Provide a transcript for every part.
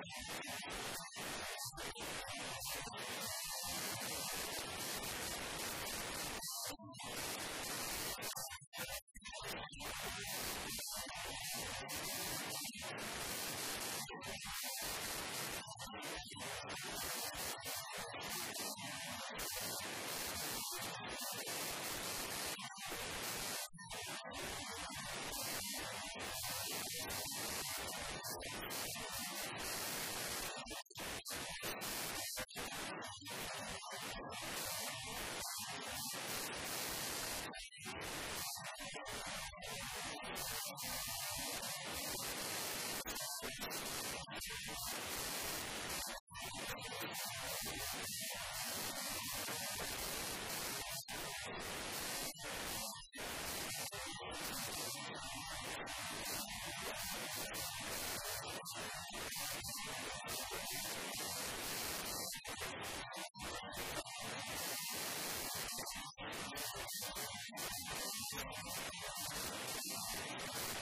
やったーすごい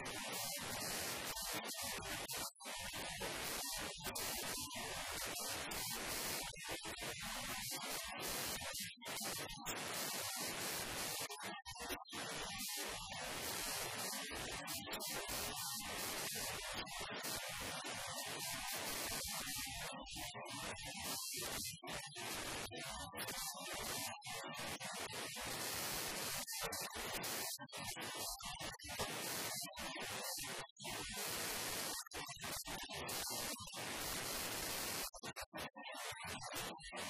o si fos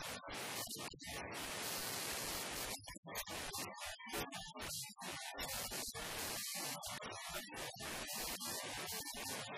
Thank you.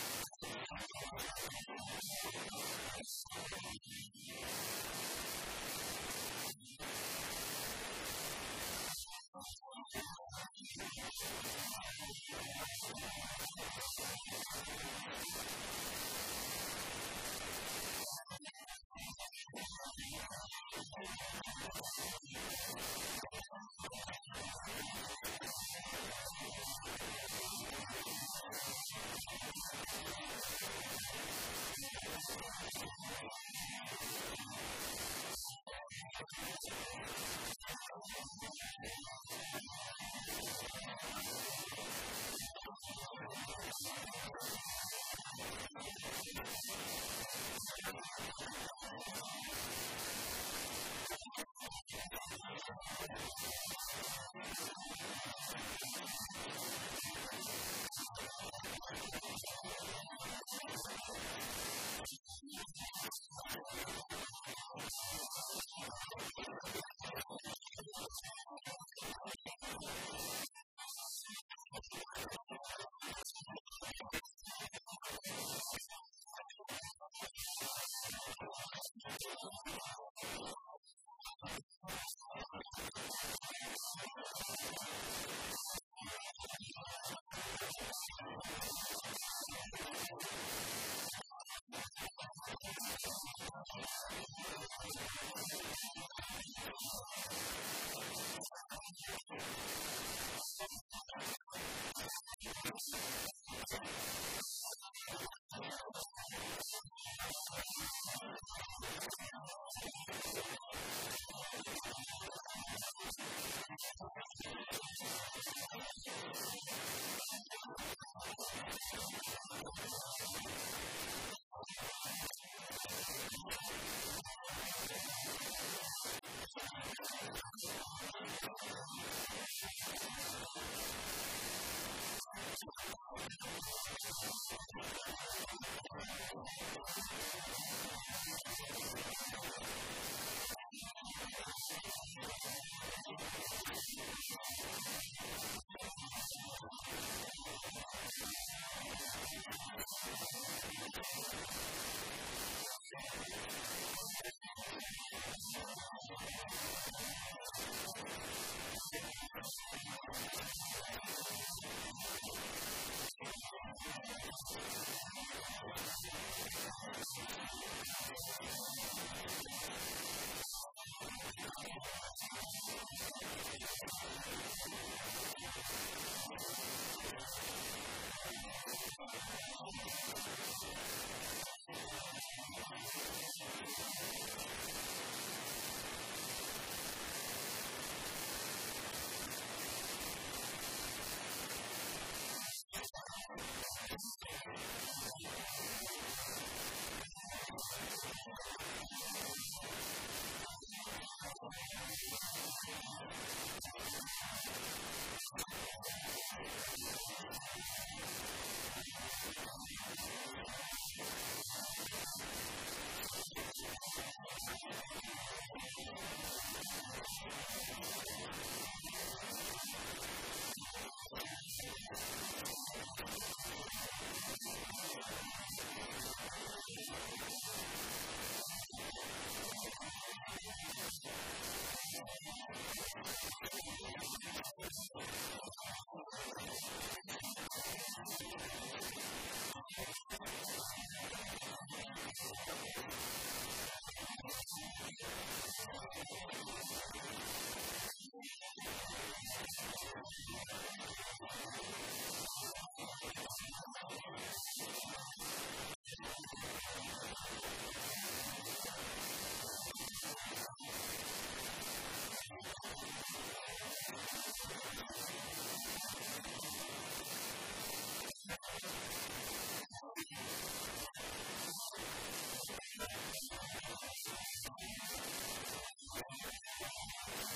Thank you.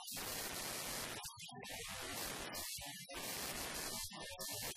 ます。